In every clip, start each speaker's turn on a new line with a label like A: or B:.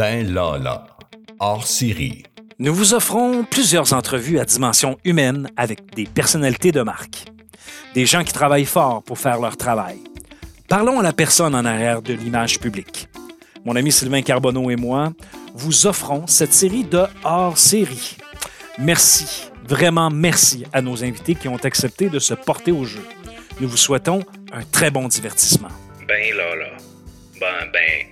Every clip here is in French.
A: Ben là là, hors série.
B: Nous vous offrons plusieurs entrevues à dimension humaine avec des personnalités de marque. Des gens qui travaillent fort pour faire leur travail. Parlons à la personne en arrière de l'image publique. Mon ami Sylvain Carbonneau et moi vous offrons cette série de hors série. Merci, vraiment merci à nos invités qui ont accepté de se porter au jeu. Nous vous souhaitons un très bon divertissement.
C: Ben là là. Ben ben.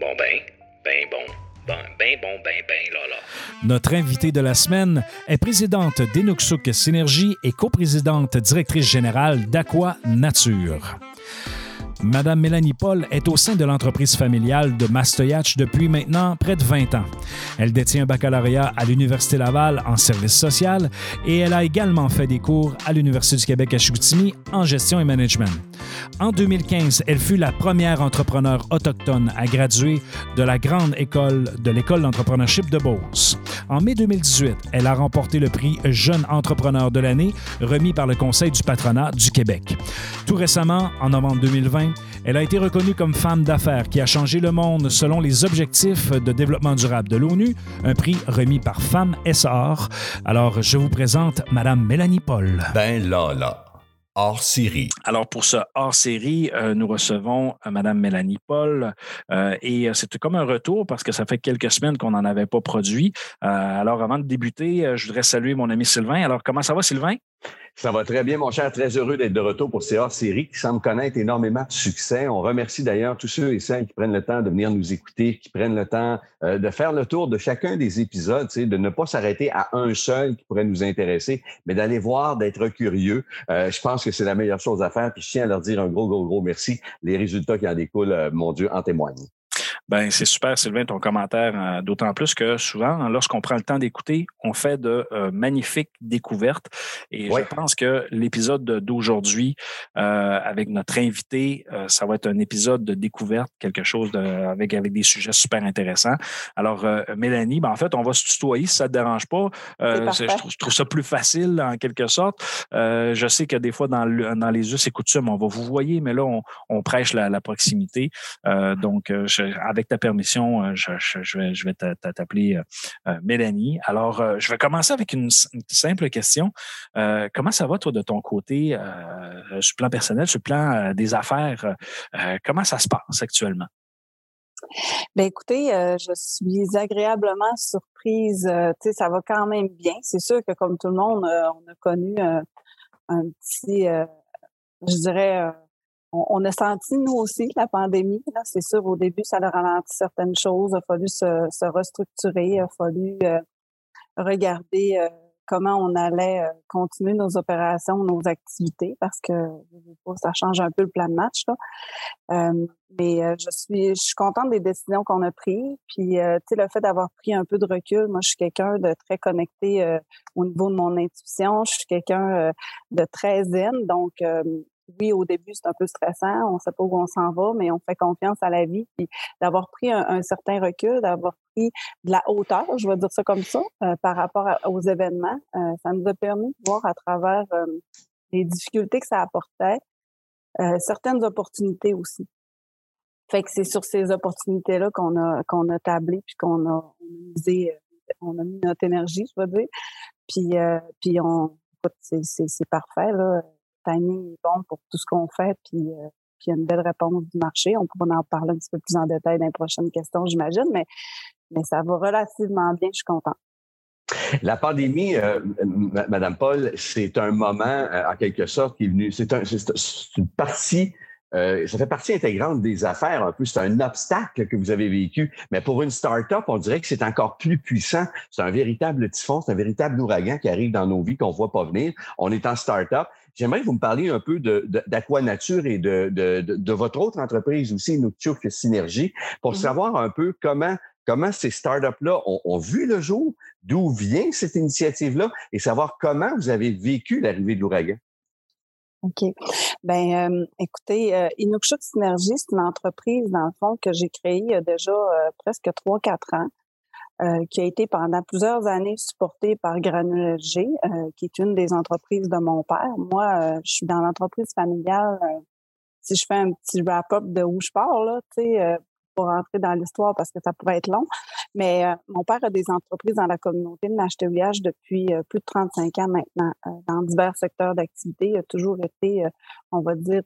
C: Bon ben. Ben bon. Ben ben bon ben ben là là.
B: Notre invitée de la semaine est présidente d'Enuxuk Synergie et coprésidente directrice générale d'Aqua Nature. Madame Mélanie Paul est au sein de l'entreprise familiale de Mastoyach depuis maintenant près de 20 ans. Elle détient un baccalauréat à l'Université Laval en service social et elle a également fait des cours à l'Université du Québec à Chicoutimi en gestion et management. En 2015, elle fut la première entrepreneur autochtone à graduer de la grande école de l'école d'entrepreneurship de Beauce. En mai 2018, elle a remporté le prix Jeune entrepreneur de l'année remis par le Conseil du patronat du Québec. Tout récemment, en novembre 2020, elle a été reconnue comme femme d'affaires qui a changé le monde selon les objectifs de développement durable de l'ONU, un prix remis par Femmes SR. Alors, je vous présente Madame Mélanie Paul.
A: Ben là là, hors série.
B: Alors, pour ce hors-série, euh, nous recevons euh, Madame Mélanie Paul euh, et euh, c'est comme un retour parce que ça fait quelques semaines qu'on n'en avait pas produit. Euh, alors, avant de débuter, euh, je voudrais saluer mon ami Sylvain. Alors, comment ça va, Sylvain?
D: Ça va très bien, mon cher. Très heureux d'être de retour pour ces hors-séries qui semblent connaître énormément de succès. On remercie d'ailleurs tous ceux et celles qui prennent le temps de venir nous écouter, qui prennent le temps euh, de faire le tour de chacun des épisodes, de ne pas s'arrêter à un seul qui pourrait nous intéresser, mais d'aller voir, d'être curieux. Euh, je pense que c'est la meilleure chose à faire. Puis je tiens à leur dire un gros, gros, gros merci. Les résultats qui en découlent, euh, mon Dieu, en témoignent.
B: Ben, c'est super, Sylvain, ton commentaire, euh, d'autant plus que souvent, hein, lorsqu'on prend le temps d'écouter, on fait de euh, magnifiques découvertes. Et
D: Ouais.
B: je pense que l'épisode d'aujourd'hui, euh, avec notre invité, euh, ça va être un épisode de découverte, quelque chose de, avec, avec des sujets super intéressants. Alors, euh, Mélanie, ben, en fait, on va se tutoyer si ça ne te dérange pas. Euh, je, trouve, je trouve ça plus facile, en quelque sorte. Euh, je sais que des fois, dans, le- dans les us et coutumes, on va vous voyer, mais là, on, on prêche la, la proximité. Euh, donc, je- avec ta permission, euh, je, vais, t'appeler euh, euh, Mélanie. Alors, je vais commencer avec une, simple question. Comment ça va, toi, de ton côté, sur le plan personnel, sur le plan des affaires? Comment ça se passe actuellement?
E: Ben écoutez, je suis agréablement surprise. Tu sais, ça va quand même bien. C'est sûr que comme tout le monde, on a connu un petit, je dirais, on, a senti nous aussi la pandémie. Là, c'est sûr, au début, ça a ralenti certaines choses. Il a fallu se, se restructurer. Il a fallu euh, regarder euh, comment on allait euh, continuer nos opérations, nos activités, parce que ça change un peu le plan de match. Là. Mais je suis je suis contente des décisions qu'on a prises. Puis tu sais, le fait d'avoir pris un peu de recul, moi je suis quelqu'un de très connecté au niveau de mon intuition. Je suis quelqu'un de très zen. Donc oui, au début, c'est un peu stressant, on sait pas où on s'en va, mais on fait confiance à la vie. Puis d'avoir pris un, certain recul, d'avoir pris de la hauteur, je vais dire ça comme ça, euh, par rapport aux événements, euh, ça nous a permis de voir à travers euh, les difficultés que ça apportait, certaines opportunités aussi. Fait que c'est sur ces opportunités-là qu'on a qu'on a tablé puis qu'on a, on a mis notre énergie, je veux dire. Puis puis on c'est parfait là. Timing est bon pour tout ce qu'on fait puis euh, puis il y a une belle réponse du marché. On pourra en parler un petit peu plus en détail dans les prochaines questions, j'imagine, mais mais ça va relativement bien, je suis contente.
D: La pandémie, euh, Madame Paul, c'est un moment, euh, en quelque sorte, qui est venu. C'est une partie. euh, ça fait partie intégrante des affaires un peu. C'est un obstacle que vous avez vécu. Mais pour une start-up, on dirait que c'est encore plus puissant. C'est un véritable typhon, c'est un véritable ouragan qui arrive dans nos vies qu'on ne voit pas venir. On est en start-up. J'aimerais que vous me parliez un peu de, de, d'Aquanature et de, de, de, de votre autre entreprise aussi, Nocturne Synergie, pour
E: Mhm.
D: savoir un peu comment, comment ces startups-là ont, ont vu le jour, d'où vient cette initiative-là et savoir comment vous avez vécu l'arrivée de l'ouragan.
E: OK. Ben, euh, écoutez, euh, Inukshuk Synergie, c'est une entreprise, dans le fond, que j'ai créée il y a déjà euh, presque 3-4 ans, euh, qui a été pendant plusieurs années supportée par Granule LG, euh, qui est une des entreprises de mon père. Moi, euh, je suis dans l'entreprise familiale. si je fais un petit wrap-up de où je pars, là, tu sais, pas rentrer dans l'histoire parce que ça pourrait être long. Mais mon père a des entreprises dans la communauté de l'HTVH depuis plus de 35 ans maintenant, dans divers secteurs d'activité. Il a toujours été, on va dire,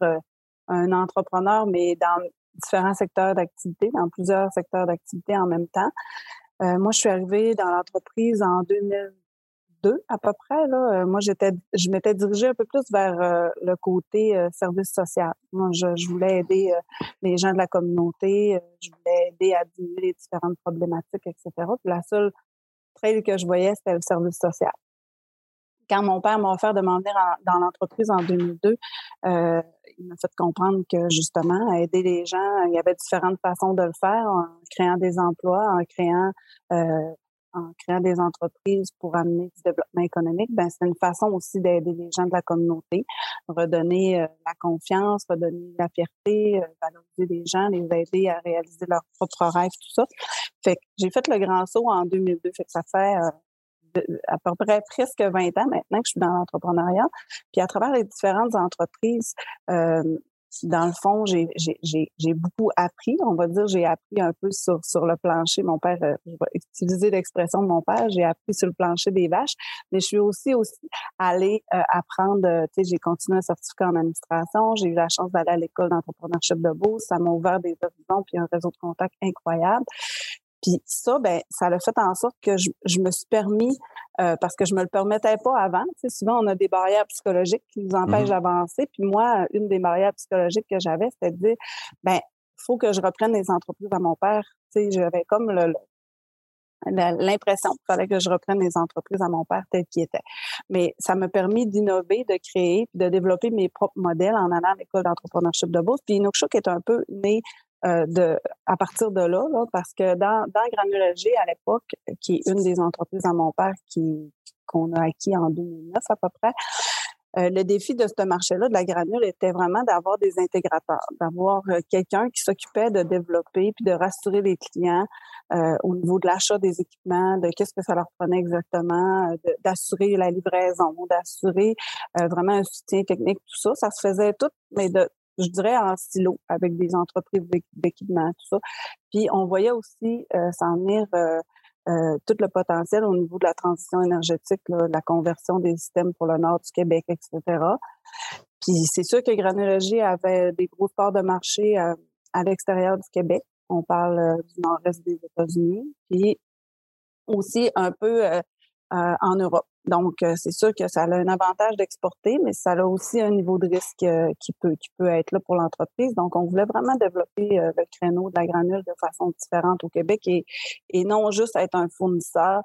E: un entrepreneur, mais dans différents secteurs d'activité, dans plusieurs secteurs d'activité en même temps. Moi, je suis arrivée dans l'entreprise en 2000 à peu près. Là. Euh, moi, j'étais, je m'étais dirigée un peu plus vers euh, le côté euh, service social. Moi, je, voulais aider les gens de la communauté, je voulais aider à diminuer les différentes problématiques, etc. Puis la seule trail que je voyais, c'était le service social. Quand mon père m'a offert de m'en venir dans l'entreprise en 2002, il m'a fait comprendre que justement, aider les gens, il y avait différentes façons de le faire en créant des emplois, en créant en créant des entreprises pour amener du développement économique, ben c'est une façon aussi d'aider les gens de la communauté, redonner euh, la confiance, redonner la fierté, euh, valoriser les gens, les aider à réaliser leurs propres rêves, tout ça. Fait que j'ai fait le grand saut en 2002, fait que ça fait euh, à peu près presque 20 ans maintenant que je suis dans l'entrepreneuriat. Puis à travers les différentes entreprises, dans le fond, j'ai beaucoup appris. On va dire, j'ai appris un peu sur, le plancher. Mon père, euh, je vais utiliser l'expression de mon père, j'ai appris sur le plancher des vaches, mais je suis aussi aussi allée euh, apprendre, euh, tu sais, j'ai continué un certificat en administration, j'ai eu la chance d'aller à l'école d'entrepreneurship de Beauce, ça m'a ouvert des horizons puis un réseau de contacts incroyable. Puis ça, ben, ça a fait en sorte que je, je me suis permis, euh, parce que je me le permettais pas avant. Tu sais, souvent, on a des barrières psychologiques qui nous empêchent mmh d'avancer. Puis moi, une des barrières psychologiques que j'avais, c'était de dire, ben, faut que je reprenne les entreprises à mon père. Tu sais, j'avais comme le, l'impression qu'il fallait que je reprenne les entreprises à mon père tel qu'il était. Mais ça m'a permis d'innover, de créer, de développer mes propres modèles en allant à l'école d'entrepreneurship de Beauce. Puis Inukshuk est un peu né euh, à partir de là, parce que dans, dans Granulogie, à l'époque, qui est une des entreprises à mon père qu'on a acquis en 2009 à peu près, euh, le défi de ce marché-là, de la granule, était vraiment d'avoir des intégrateurs, d'avoir euh, quelqu'un qui s'occupait de développer puis de rassurer les clients au niveau de l'achat des équipements, de qu'est-ce que ça leur prenait exactement, d'assurer la livraison, d'assurer vraiment un soutien technique, tout ça. Ça se faisait tout, mais de, je dirais, en silo avec des entreprises d'équipement, tout ça. Puis on voyait aussi euh, s'en venir euh, euh, tout le potentiel au niveau de la transition énergétique, là, la conversion des systèmes pour le nord du Québec, etc. Puis c'est sûr que Granologie avait des grosses parts de marché à, à l'extérieur du Québec. On parle du nord-est des États-Unis, puis aussi un peu en Europe. Donc, euh, c'est sûr que ça a un avantage d'exporter, mais ça a aussi un niveau de risque euh, qui peut qui peut être là pour l'entreprise. Donc, on voulait vraiment développer euh, le créneau de la granule de façon différente au Québec et, et non juste être un fournisseur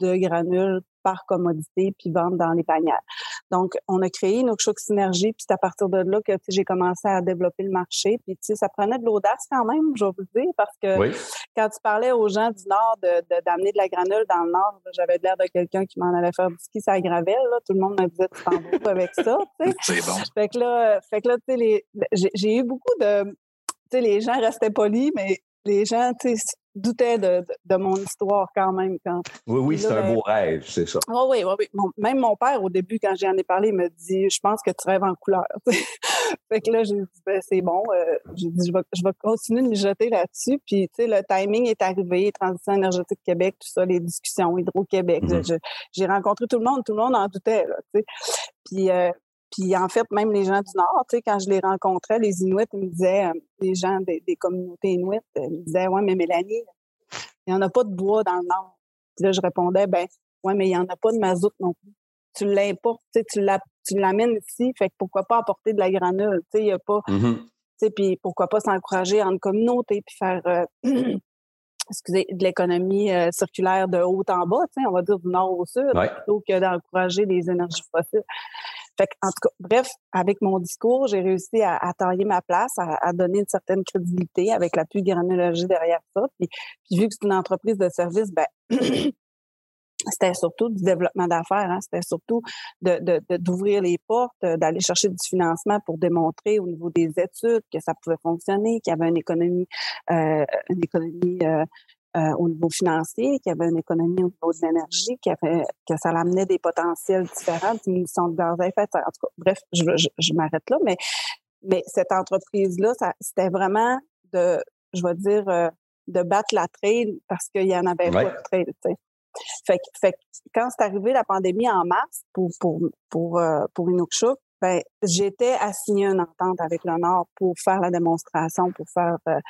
E: de granules par commodité puis vendre dans les panières. Donc, on a créé une Choc Synergie, puis c'est à partir de là que j'ai commencé à développer le marché. Puis, tu sais, ça prenait de l'audace quand même, je vais vous dire, parce que quand tu parlais aux gens du Nord d'amener de, de, la granule dans le Nord, j'avais l'air de quelqu'un qui m'en allait faire du ski ça gravelle. Là. Tout le monde me disait, tu t'en avec ça.
F: C'est bon.
E: Fait que là, fait que là tu sais, j'ai eu beaucoup de... Tu sais, les gens restaient polis, mais les gens, tu sais, doutaient de, de, mon histoire quand même. Quand,
D: oui, oui, c'est un ben beau rêve, c'est ça.
E: Oh, oui, oui, oui. même mon père, au début, quand j'en ai parlé, il me dit Je pense que tu rêves en couleur. fait que là, j'ai dit ben, C'est bon. Euh, j'ai dit je vais, je vais continuer de jeter là-dessus. Puis, tu sais, le timing est arrivé, Transition énergétique Québec, tout ça, les discussions, Hydro-Québec. Mm-hmm. J'ai rencontré tout le monde, tout le monde en doutait. Là, puis, euh, puis en fait, même les gens du Nord, tu sais, quand je les rencontrais, les Inuits, ils me disaient, euh, les gens des, communautés Inuits, euh, ils me disaient, ouais, mais Mélanie, il n'y en a pas de bois dans le Nord. Puis là, je répondais, ben, ouais, mais il n'y en a pas de mazout non plus. Tu l'importes, tu l'amènes ici, fait que pourquoi pas apporter de la granule, tu sais, il n'y a pas, tu sais, puis pourquoi pas s'encourager en communauté, puis faire, euh, excusez, de l'économie circulaire de haut en bas, on va dire du nord au sud, plutôt que d'encourager les énergies fossiles. Fait en tout cas, bref, avec mon discours, j'ai réussi à, tailler ma place, à, donner une certaine crédibilité avec la plus granulogie derrière ça. Puis, vu que c'est une entreprise de service, ben c'était surtout du développement d'affaires, hein. c'était surtout d'ouvrir les portes, d'aller chercher du financement pour démontrer au niveau des études que ça pouvait fonctionner, qu'il y avait une économie, euh, une économie euh, euh, au niveau financier, qu'il y avait une économie au niveau de l'énergie, que ça amenait des potentiels différents, diminution de gaz à effet de serre. En tout cas, bref, je, je, m'arrête là, mais, mais cette entreprise-là, c'était vraiment de, je vais dire, euh, de battre la trail parce qu'il y en avait pas de trail. Fait, fait quand c'est arrivé la pandémie en mars pour pour pour euh, pour Inukshuk, ben j'étais assignée une entente avec le Nord pour faire la démonstration, pour faire. Euh,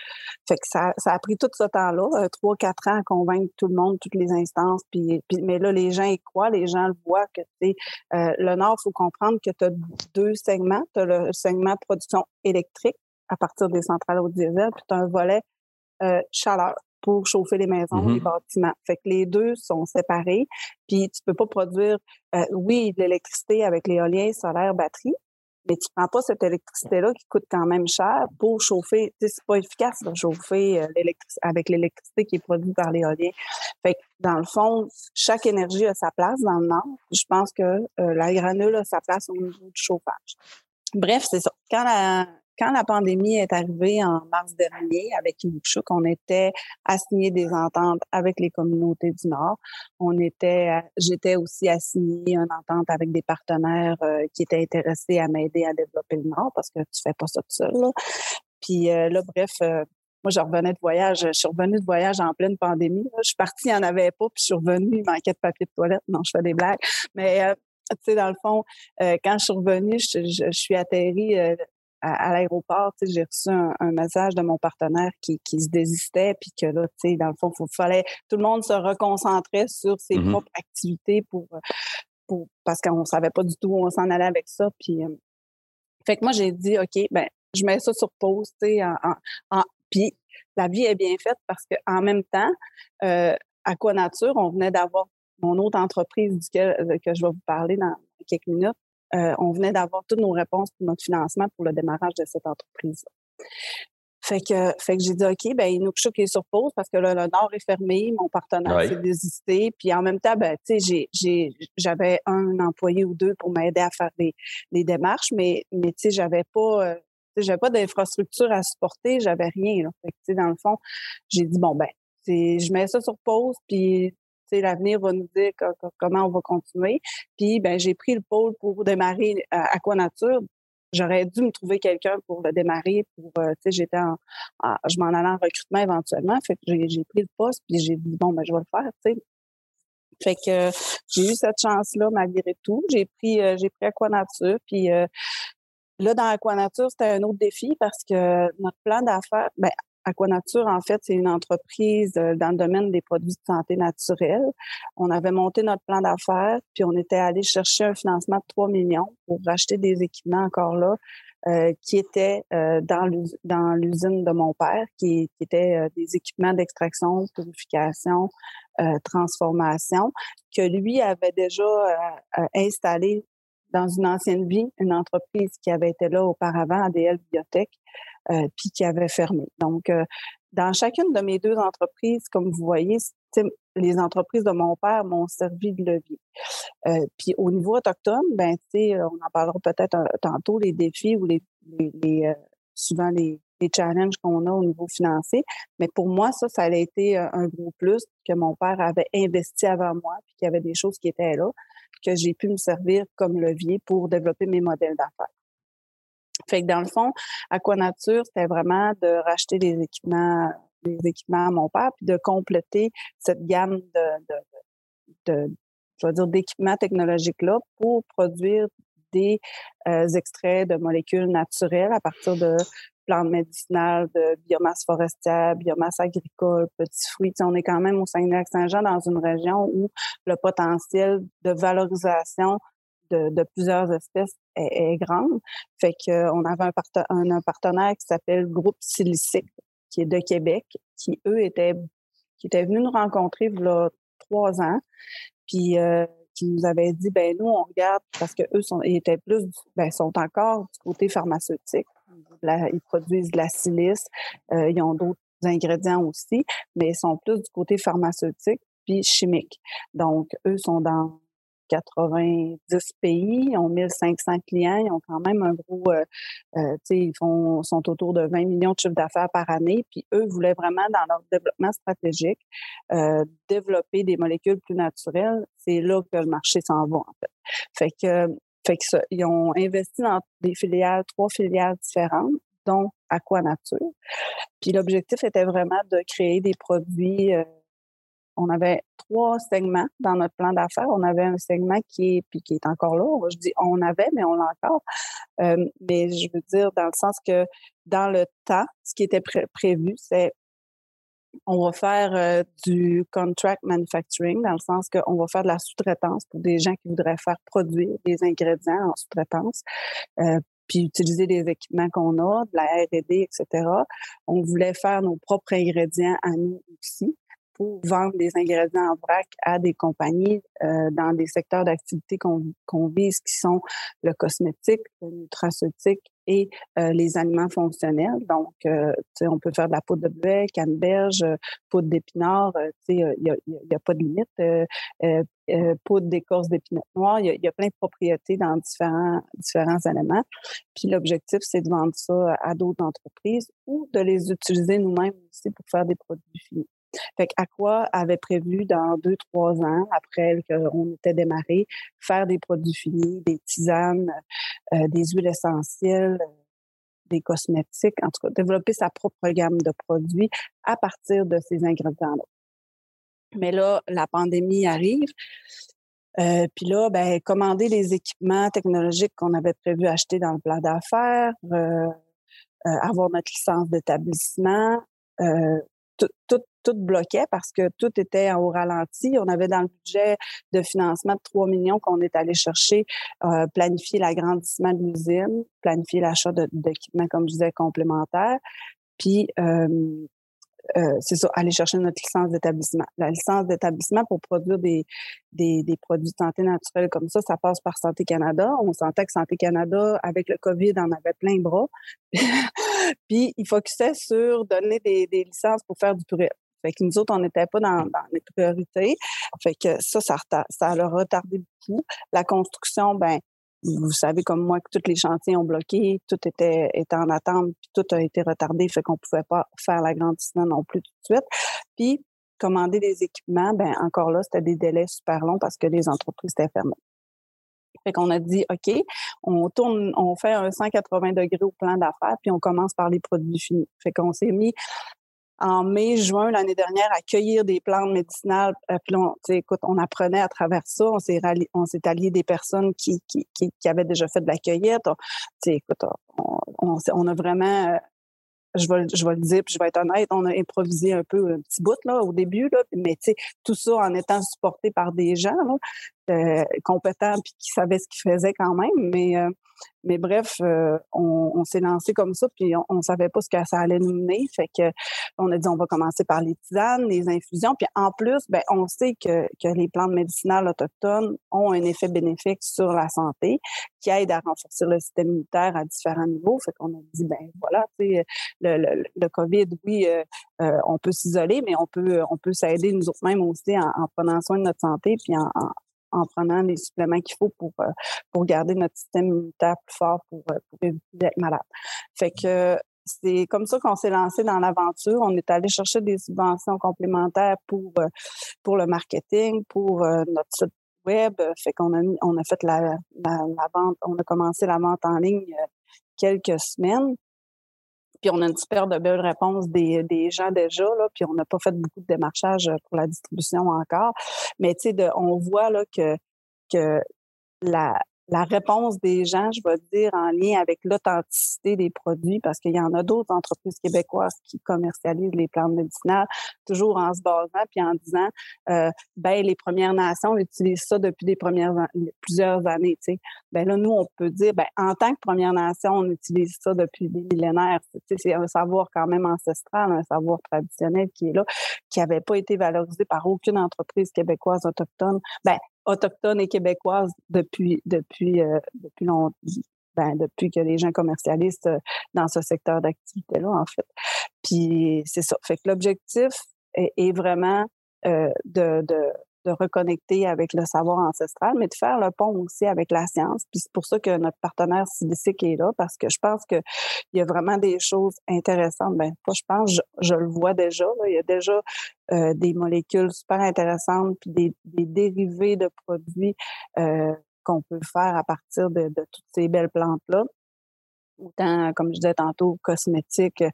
E: fait que ça, ça a pris tout ce temps-là, euh, trois quatre ans à convaincre tout le monde, toutes les instances. Puis, mais là les gens y croient, les gens le voient que c'est euh, le Nord. Faut comprendre que tu as deux segments, tu as le segment production électrique à partir des centrales au diesel, puis tu as un volet chaleur pour chauffer les maisons, les mm-hmm. bâtiments. Fait que les deux sont séparés. Puis tu peux pas produire, euh, oui, de l'électricité avec l'éolien, solaire, batterie, mais tu prends pas cette électricité-là qui coûte quand même cher pour chauffer. Tu sais, c'est pas efficace de chauffer euh, avec l'électricité qui est produite par l'éolien. Fait que dans le fond, chaque énergie a sa place dans le Nord. Je pense que euh, la granule a sa place au niveau du chauffage. Bref, c'est ça. Quand la, quand la pandémie est arrivée en mars dernier avec Inukshuk, on était assigné des ententes avec les communautés du Nord. On était, j'étais aussi assigné une entente avec des partenaires euh, qui étaient intéressés à m'aider à développer le Nord parce que tu fais pas ça tout seul. Là. Puis euh, là, bref, euh, moi, je revenais de voyage. Je suis revenue de voyage en pleine pandémie. Je suis partie, il n'y en avait pas, puis je suis revenue, il manquait de papier de toilette. Non, je fais des blagues. Mais tu sais, dans le fond, quand je suis revenue, je, je suis atterrie à, l'aéroport, j'ai reçu un, message de mon partenaire qui, qui se désistait, puis que là, tu sais, dans le fond, il fallait tout le monde se reconcentrait sur ses mmh propres activités pour, pour parce qu'on savait pas du tout où on s'en allait avec ça. Puis, euh, fait que moi, j'ai dit, OK, ben, je mets ça sur pause, tu sais, en, en, puis la vie est bien faite parce qu'en même temps, euh, Aquanature, on venait d'avoir mon autre entreprise duquel, euh, que je vais vous parler dans quelques minutes, euh, on venait d'avoir toutes nos réponses pour notre financement pour le démarrage de cette entreprise. Fait que, fait que j'ai dit, OK, ben, Inukshuk est sur pause parce que le Nord est fermé, mon partenaire s'est désisté. Puis en même temps, ben, tu sais, j'avais un employé ou deux pour m'aider à faire des, démarches, mais, mais tu sais, j'avais pas, euh, j'avais pas d'infrastructure à supporter, j'avais rien. Là. Fait que, tu sais, dans le fond, j'ai dit, bon, ben, je mets ça sur pause, puis l'avenir va nous dire comment on va continuer. Puis, ben, j'ai pris le pôle pour démarrer à euh, Aquanature. J'aurais dû me trouver quelqu'un pour le démarrer. Pour, euh, j'étais en, je m'en allais en recrutement éventuellement. Fait que j'ai pris le poste puis j'ai dit bon, ben, je vais le faire. Tu sais. Fait que j'ai eu cette chance-là malgré tout. J'ai pris, euh, j'ai pris Aquanature. Puis là, dans Aquanature, c'était un autre défi parce que notre plan d'affaires, ben, Aquanature, en fait, c'est une entreprise euh, dans le domaine des produits de santé naturelle. On avait monté notre plan d'affaires, puis on était allé chercher un financement de 3 millions pour racheter des équipements encore là euh, qui étaient euh, dans l'usine de mon père, qui, étaient des équipements d'extraction, purification, transformation, que lui avait déjà installé dans une ancienne vie, une entreprise qui avait été là auparavant, ADL Biotech, puis qui avait fermé. Donc, euh, dans chacune de mes deux entreprises, comme vous voyez, les entreprises de mon père m'ont servi de levier. Euh, puis au niveau autochtone, ben tu on en parlera peut-être tantôt les défis ou les, les, souvent les, les challenges qu'on a au niveau financier. Mais pour moi, ça, ça a été un gros plus que mon père avait investi avant moi, puis qu'il y avait des choses qui étaient là, que j'ai pu me servir comme levier pour développer mes modèles d'affaires. Fait que dans le fond, Aquanature, c'était vraiment de racheter des équipements, des équipements à mon père, puis de compléter cette gamme de, de, dire, d'équipements technologiques-là pour produire des euh, extraits de molécules naturelles à partir de plantes médicinales, de biomasse forestière, biomasse agricole, petits fruits. on est quand même au Saguenay-Lac-Saint-Jean dans une région où le potentiel de valorisation de, plusieurs espèces est, grande. Fait qu'on avait un, un, partenaire qui s'appelle Groupe Silicique, qui est de Québec, qui, eux, étaient, qui étaient venus nous rencontrer il y a trois ans, puis euh, qui nous avaient dit, ben nous, on regarde, parce que eux sont, étaient plus, ben, sont encore du côté pharmaceutique. ils produisent de la silice, euh, ils ont d'autres ingrédients aussi, mais ils sont plus du côté pharmaceutique puis chimique. Donc, eux sont dans 90 pays, ils ont 1500 clients, ils ont quand même un gros, euh, euh, tu sais, ils sont autour de 20 millions de chiffres d'affaires par année, puis eux voulaient vraiment, dans leur développement stratégique, euh, développer des molécules plus naturelles. C'est là que le marché s'en va, en fait. Fait que, fait que ils ont investi dans des filiales, trois filiales différentes, dont Aquanature. Puis l'objectif était vraiment de créer des produits. On avait trois segments dans notre plan d'affaires. On avait un segment qui est, puis qui est encore là. Je dis on avait, mais on l'a encore. Euh, mais je veux dire dans le sens que dans le temps, ce qui était prévu, c'est on va faire euh, du contract manufacturing dans le sens qu'on va faire de la sous-traitance pour des gens qui voudraient faire produire des ingrédients en sous-traitance, euh, puis utiliser des équipements qu'on a, de la R&D, etc. On voulait faire nos propres ingrédients à nous aussi vendre des ingrédients en vrac à des compagnies euh, dans des secteurs d'activité qu'on vise, qui sont le cosmétique, le nutraceutique et euh, les aliments fonctionnels. Donc, euh, on peut faire de la poudre de blé, canneberge, poudre d'épinard, il n'y a, y a, pas de limite. poudre d'écorce d'épinards noir, il y, y, a plein de propriétés dans différents, différents éléments. Puis l'objectif, c'est de vendre ça à d'autres entreprises ou de les utiliser nous-mêmes aussi pour faire des produits finis. Fait qu'Aqua avait prévu dans deux, trois ans, après qu'on était démarré, faire des produits finis, des tisanes, euh, des huiles essentielles, des cosmétiques, en tout cas, développer sa propre gamme de produits à partir de ces ingrédients-là. Mais là, la pandémie arrive. Euh, puis là, ben, commander les équipements technologiques qu'on avait prévu acheter dans le plan d'affaires, euh, avoir notre licence d'établissement, tout, tout, tout, bloquait parce que tout était au ralenti. On avait dans le budget de financement de 3 millions qu'on est allé chercher, euh, planifier l'agrandissement de l'usine, planifier l'achat d'équipements, comme je disais, complémentaires. Puis, euh, euh, c'est ça, aller chercher notre licence d'établissement. La licence d'établissement pour produire des, des, des, produits de santé naturelle comme ça, ça passe par Santé Canada. On sentait que Santé Canada, avec le COVID, en avait plein bras. Puis, il focusait sur donner des, des licences pour faire du tourisme. Fait que nous autres, on n'était pas dans, dans, les priorités. Fait que ça, ça, ça a retardé beaucoup. La construction, ben, vous savez comme moi que tous les chantiers ont bloqué, tout était, était en attente, puis tout a été retardé, fait qu'on pouvait pas faire l'agrandissement non plus tout de suite. Puis commander des équipements, ben encore là, c'était des délais super longs parce que les entreprises étaient fermées. Fait qu'on a dit, OK, on tourne, on fait un 180 degrés au plan d'affaires, puis on commence par les produits finis. Fait qu'on s'est mis en mai, juin l'année dernière à cueillir des plantes médicinales. Euh, puis on, écoute, on apprenait à travers ça. On s'est on s'est allié des personnes qui, qui, qui, avaient déjà fait de la cueillette. On, écoute, on, a vraiment euh, je vais, je vais le dire, puis je vais être honnête, on a improvisé un peu un petit bout là, au début, là, mais tout ça en étant supporté par des gens euh, compétents puis qui savaient ce qu'ils faisaient quand même. Mais mais bref, euh, on, s'est lancé comme ça, puis on, ne savait pas ce que ça allait nous mener. Fait que on a dit on va commencer par les tisanes, les infusions, puis en plus, ben on sait que, que les plantes médicinales autochtones ont un effet bénéfique sur la santé, qui aide à renforcer le système immunitaire à différents niveaux. Fait qu'on a dit ben voilà, le, le, le, COVID, oui, euh, euh, on peut s'isoler, mais on peut on peut s'aider nous autres mêmes aussi en, prenant soin de notre santé, puis en prenant les suppléments qu'il faut pour, euh, pour garder notre système immunitaire plus fort pour, euh, pour éviter d'être malade. Fait que c'est comme ça qu'on s'est lancé dans l'aventure. On est allé chercher des subventions complémentaires pour, euh, pour le marketing, pour notre site web. Fait qu'on a, on a fait la, la, vente, on a commencé la vente en ligne quelques semaines. Puis on a une super de belles des, des gens déjà, là, puis on n'a pas fait beaucoup de démarchage pour la distribution encore. Mais tu sais, on voit là que, que la, la réponse des gens, je vais dire, en lien avec l'authenticité des produits, parce qu'il y en a d'autres entreprises québécoises qui commercialisent les plantes médicinales, toujours en se basant puis en disant, euh, ben les Premières Nations utilisent ça depuis des premières plusieurs années. Tu sais. Ben là, nous, on peut dire, ben en tant que Première Nation, on utilise ça depuis des millénaires. C'est un savoir quand même ancestral, un savoir traditionnel qui est là, qui n'avait pas été valorisé par aucune entreprise québécoise autochtone. Ben autochtone et québécoise depuis depuis euh, depuis longtemps. Ben, depuis que les gens commercialisent euh, dans ce secteur d'activité-là, en fait. Puis c'est ça. Fait que l'objectif est, est, vraiment euh, de, de, de reconnecter avec le savoir ancestral, mais de faire le pont aussi avec la science. Puis c'est pour ça que notre partenaire CDC est là, parce que je pense qu'il y a vraiment des choses intéressantes. Ben, pas je pense, je, le vois déjà. Il y a déjà euh, des molécules super intéressantes, puis des, dérivés de produits euh, qu'on peut faire à partir de, toutes ces belles plantes-là. autant, comme je disais tantôt, cosmétiques.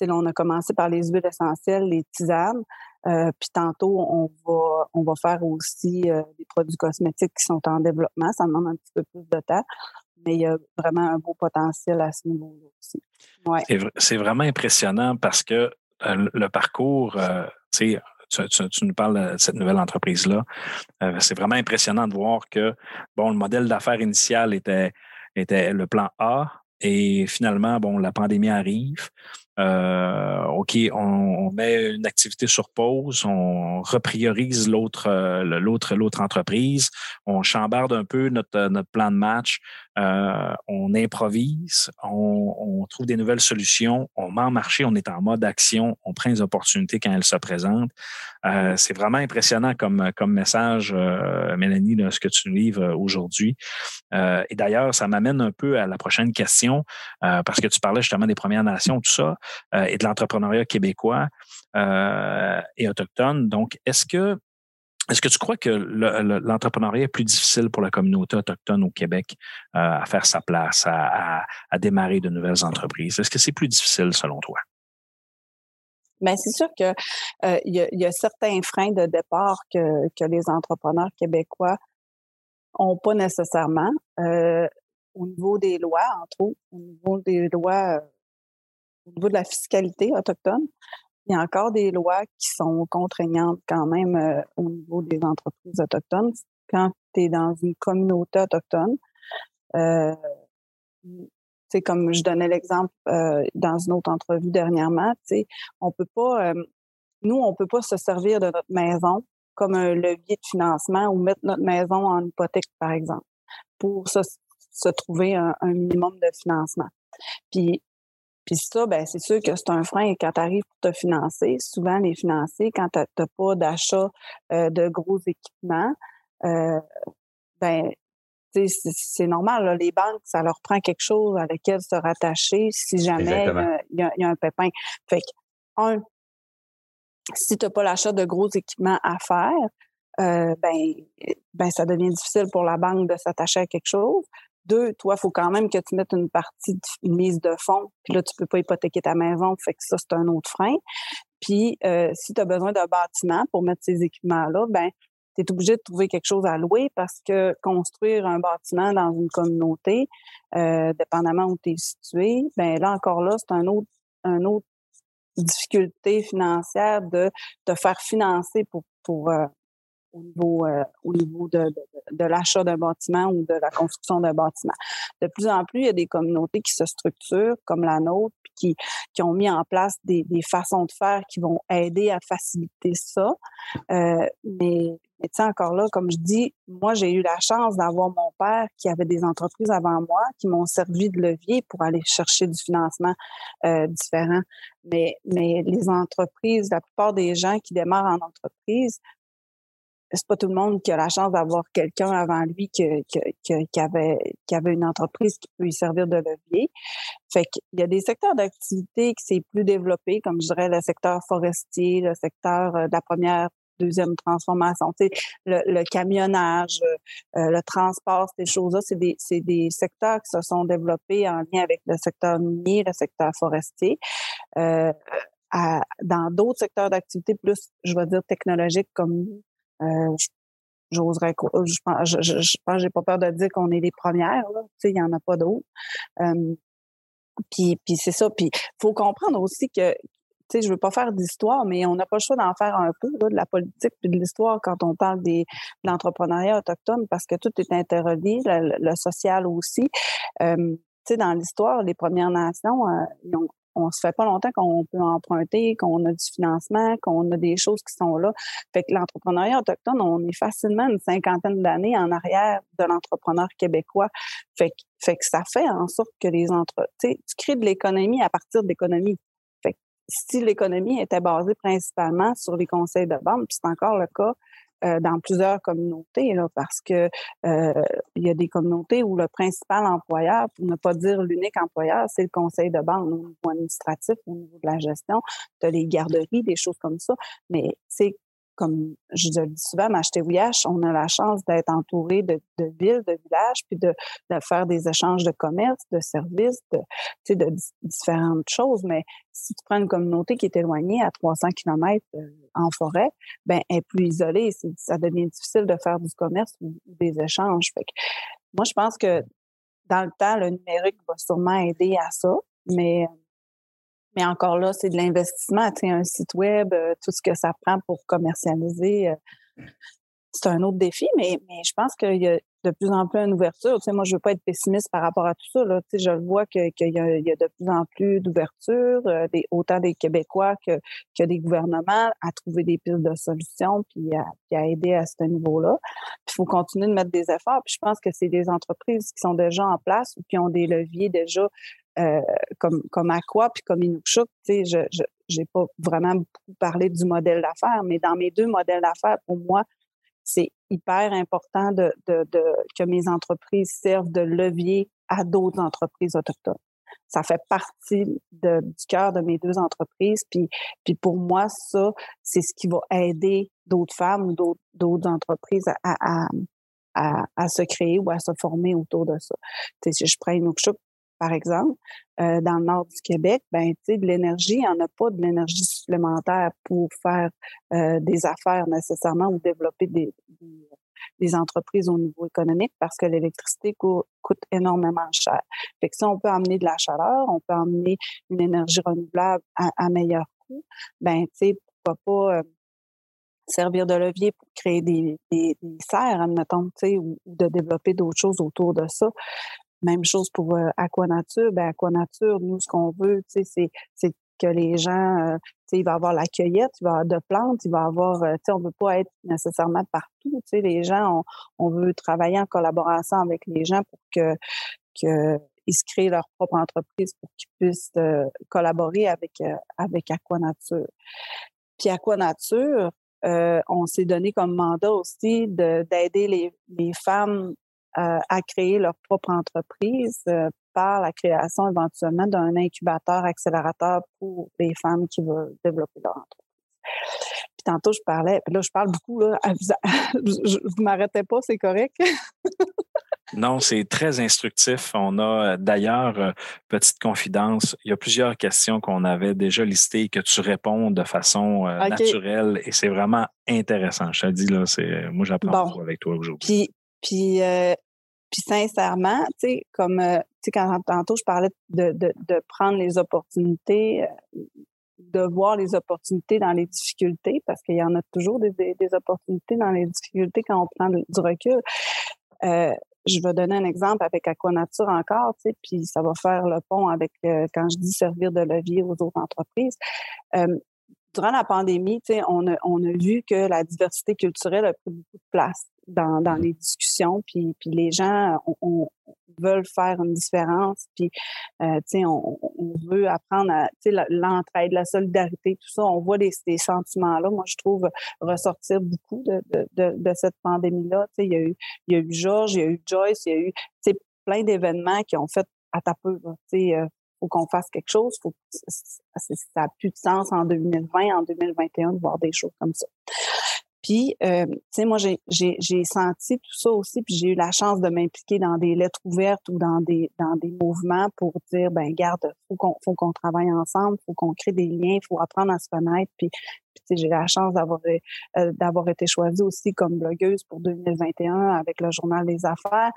E: On a commencé par les huiles essentielles, les tisanes. Euh, puis tantôt, on va, on va faire aussi des produits cosmétiques qui sont en développement. Ça demande un petit peu plus de temps, mais il y a vraiment un beau potentiel à ce niveau-là aussi.
B: C'est vraiment impressionnant parce que le parcours, tu, tu, nous parles de cette nouvelle entreprise-là. c'est vraiment impressionnant de voir que bon, le modèle d'affaires initial était, était le plan A, et finalement, bon, la pandémie arrive. Euh, OK, on, met une activité sur pause, on repriorise l'autre, euh, l'autre, l'autre entreprise, on chambarde un peu notre, notre plan de match, euh, on improvise, on, trouve des nouvelles solutions, on met en marché, on est en mode action, on prend les opportunités quand elles se présentent. Euh, c'est vraiment impressionnant comme, comme message, euh, Mélanie, ce que tu livres aujourd'hui. et d'ailleurs, ça m'amène un peu à la prochaine question, parce que tu parlais justement des Premières Nations, tout ça. Euh, et de l'entrepreneuriat québécois euh, et autochtone. Donc, est-ce que est-ce que tu crois que l'entrepreneuriat est plus difficile pour la communauté autochtone au Québec euh, à faire sa place, à, démarrer de nouvelles entreprises? Est-ce que c'est plus difficile selon toi?
E: Bien, c'est sûr qu'il y, a certains freins de départ que, que les entrepreneurs québécois n'ont pas nécessairement. au niveau des lois, entre autres, au niveau des lois au niveau de la fiscalité autochtone, il y a encore des lois qui sont contraignantes quand même euh, au niveau des entreprises autochtones. Quand tu es dans une communauté autochtone, euh, c'est comme je donnais l'exemple euh, dans une autre entrevue dernièrement, on peut pas, nous, on peut pas se servir de notre maison comme un levier de financement ou mettre notre maison en hypothèque, par exemple, pour se, se trouver un, un minimum de financement. Puis puis ça, ben, c'est sûr que c'est un frein quand tu arrives pour te financer. Souvent, les financer, quand tu n'as pas d'achat euh, de gros équipements, euh, ben, c'est normal. les banques, ça leur prend quelque chose à laquelle se rattacher si jamais euh, il y, a un pépin. Fait que, un, si tu n'as pas l'achat de gros équipements à faire, ben, ben, ça devient difficile pour la banque de s'attacher à quelque chose. Deux, toi, il faut quand même que tu mettes une partie de mise de fonds. Puis là, tu peux pas hypothéquer ta maison. Fait que ça, c'est un autre frein. Puis, euh, si tu as besoin d'un bâtiment pour mettre ces équipements-là, ben tu es obligé de trouver quelque chose à louer parce que construire un bâtiment dans une communauté, euh, dépendamment où tu es situé, ben là encore là, c'est un autre, un autre difficulté financière de te faire financer pour, pour, euh, au niveau, euh, au niveau de, de, l'achat d'un bâtiment ou de la construction d'un bâtiment. De plus en plus, il y a des communautés qui se structurent, comme la nôtre, puis qui, qui ont mis en place des, des façons de faire qui vont aider à faciliter ça. Euh, mais, mais tu sais, encore là, comme je dis, moi, j'ai eu la chance d'avoir mon père qui avait des entreprises avant moi, qui m'ont servi de levier pour aller chercher du financement euh, différent. Mais, mais les entreprises, la plupart des gens qui démarrent en entreprise c'est pas tout le monde qui a la chance d'avoir quelqu'un avant lui qui, qui, avait, qui avait une entreprise qui peut lui servir de levier. Fait qu'il y a des secteurs d'activité qui c'est plus développé, comme je dirais le secteur forestier, le secteur euh, de la première deuxième transformation. Le, camionnage, euh, le transport, ces choses-là, c'est des, c'est des secteurs qui se sont développés en lien avec le secteur minier, le secteur forestier. Euh, dans d'autres secteurs d'activité plus, je vais dire, technologiques comme euh, j'oserais je pense je, je, pense j'ai pas peur de dire qu'on est les premières là. Tu sais il y en a pas d'autres. Euh, puis c'est ça. Puis faut comprendre aussi que tu sais je veux pas faire d'histoire mais on n'a pas le choix d'en faire un peu là, de la politique puis de l'histoire quand on parle des de l'entrepreneuriat autochtone parce que tout est interrelié le, social aussi. Euh, tu sais dans l'histoire les Premières Nations euh, ils ont on se fait pas longtemps qu'on peut emprunter, qu'on a du financement, qu'on a des choses qui sont là. Fait que l'entrepreneuriat autochtone, on est facilement une cinquantaine d'années en arrière de l'entrepreneur québécois. Fait que, ça fait en sorte que les entre, tu crées de l'économie à partir de l'économie. Fait que si l'économie était basée principalement sur les conseils de banque, puis c'est encore le cas euh, dans plusieurs communautés, parce que euh, il y a des communautés où le principal employeur, pour ne pas dire l'unique employeur, c'est le conseil de banque au niveau administratif, au niveau de la gestion, de les garderies, des choses comme ça. Mais c'est comme je le dis souvent, à Ouiache, on a la chance d'être entouré de, villes, de villages, puis de, faire des échanges de commerce, de services, de, différentes choses. Mais si tu prends une communauté qui est éloignée à 300 km euh, en forêt, ben elle est plus isolée. Ça devient difficile de faire du commerce ou, des échanges. Moi, je pense que dans le temps, le numérique va sûrement aider à ça, mais mais encore là, c'est de l'investissement. Tu un site web, euh, tout ce que ça prend pour commercialiser, euh, c'est un autre défi, mais, je pense qu'il y a de plus en plus une ouverture. Tu moi, je veux pas être pessimiste par rapport à tout ça. Là. Je le vois qu'il y, y, a de plus en plus d'ouverture, euh, autant des Québécois que, que des gouvernements à trouver des pistes de solutions puis à, aider à ce niveau-là. Il faut continuer de mettre des efforts. Je pense que c'est des entreprises qui sont déjà en place ou qui ont des leviers déjà euh, comme comme Aqua puis comme Inukshuk, tu sais, je, je j'ai pas vraiment beaucoup parlé du modèle d'affaires, mais dans mes deux modèles d'affaires, pour moi, c'est hyper important de, de, de, que mes entreprises servent de levier à d'autres entreprises autochtones. Ça fait partie de, du cœur de mes deux entreprises. Puis, puis pour moi, ça, c'est ce qui va aider d'autres femmes ou d'autres, entreprises à, à, à, se créer ou à se former autour de ça. Tu sais, si je prends Inukshuk, par exemple, euh, dans le nord du Québec, ben, de l'énergie, il n'y en a pas de l'énergie supplémentaire pour faire euh, des affaires nécessairement ou développer des, entreprises au niveau économique parce que l'électricité coûte énormément cher. Fait que si on peut amener de la chaleur, on peut amener une énergie renouvelable à, meilleur coût, ben, pourquoi pas euh, servir de levier pour créer des, serres, admettons, sais, ou, de développer d'autres choses autour de ça. Même chose pour euh, Aquanature. Ben, Aquanature, nous, ce qu'on veut, c'est, que les gens, euh, il va y avoir la cueillette, il va avoir de plantes, il va y avoir, euh, on ne veut pas être nécessairement partout. Les gens, on, veut travailler en collaboration avec les gens pour que, que ils se créent leur propre entreprise pour qu'ils puissent euh, collaborer avec, avec Aquanature. Puis Aquanature, on s'est donné comme mandat aussi d'aider les, les femmes euh, à créer leur propre entreprise euh, par la création éventuellement d'un incubateur accélérateur pour les femmes qui veulent développer leur entreprise. Puis tantôt, je parlais, puis là, je parle beaucoup, là, je ne m'arrêtais pas, c'est correct?
B: non, c'est très instructif. On a euh, d'ailleurs, petite confidence, il y a plusieurs questions qu'on avait déjà listées et que tu réponds de façon naturelle et c'est vraiment intéressant. Je te dis, là, moi, j'apprends beaucoup avec toi aujourd'hui.
E: Puis, puis, euh, puis sincèrement, tu sais, comme euh, tu sais, quand tantôt je parlais de, de, prendre les opportunités, euh, de voir les opportunités dans les difficultés, parce qu'il y en a toujours des, des, opportunités dans les difficultés quand on prend du recul. Euh, je vais donner un exemple avec Aquanature encore, tu sais, puis ça va faire le pont avec quand je dis servir de levier aux autres entreprises durant la pandémie, on a, on a vu que la diversité culturelle a pris beaucoup de place dans, dans les discussions, puis, puis les gens on, veulent faire une différence, puis euh, on, on veut apprendre à l'entraide, la solidarité, tout ça. On voit des, ces sentiments-là, moi, je trouve, ressortir beaucoup de, de, de, cette pandémie-là. Il y, a eu, il y a eu Georges, il y a eu Joyce, il y a eu plein d'événements qui ont fait à ta peu, euh, faut qu'on fasse quelque chose. Ça n'a plus de sens en 2020, en 2021 de voir des choses comme ça. Puis, euh, tu sais, moi, j'ai senti tout ça aussi, puis j'ai eu la chance de m'impliquer dans des lettres ouvertes ou dans des dans des mouvements pour dire, ben garde, faut qu'on faut qu'on travaille ensemble, faut qu'on crée des liens, faut apprendre à se connaître. Puis, puis j'ai la chance d'avoir euh, d'avoir été choisie aussi comme blogueuse pour 2021 avec le journal des affaires.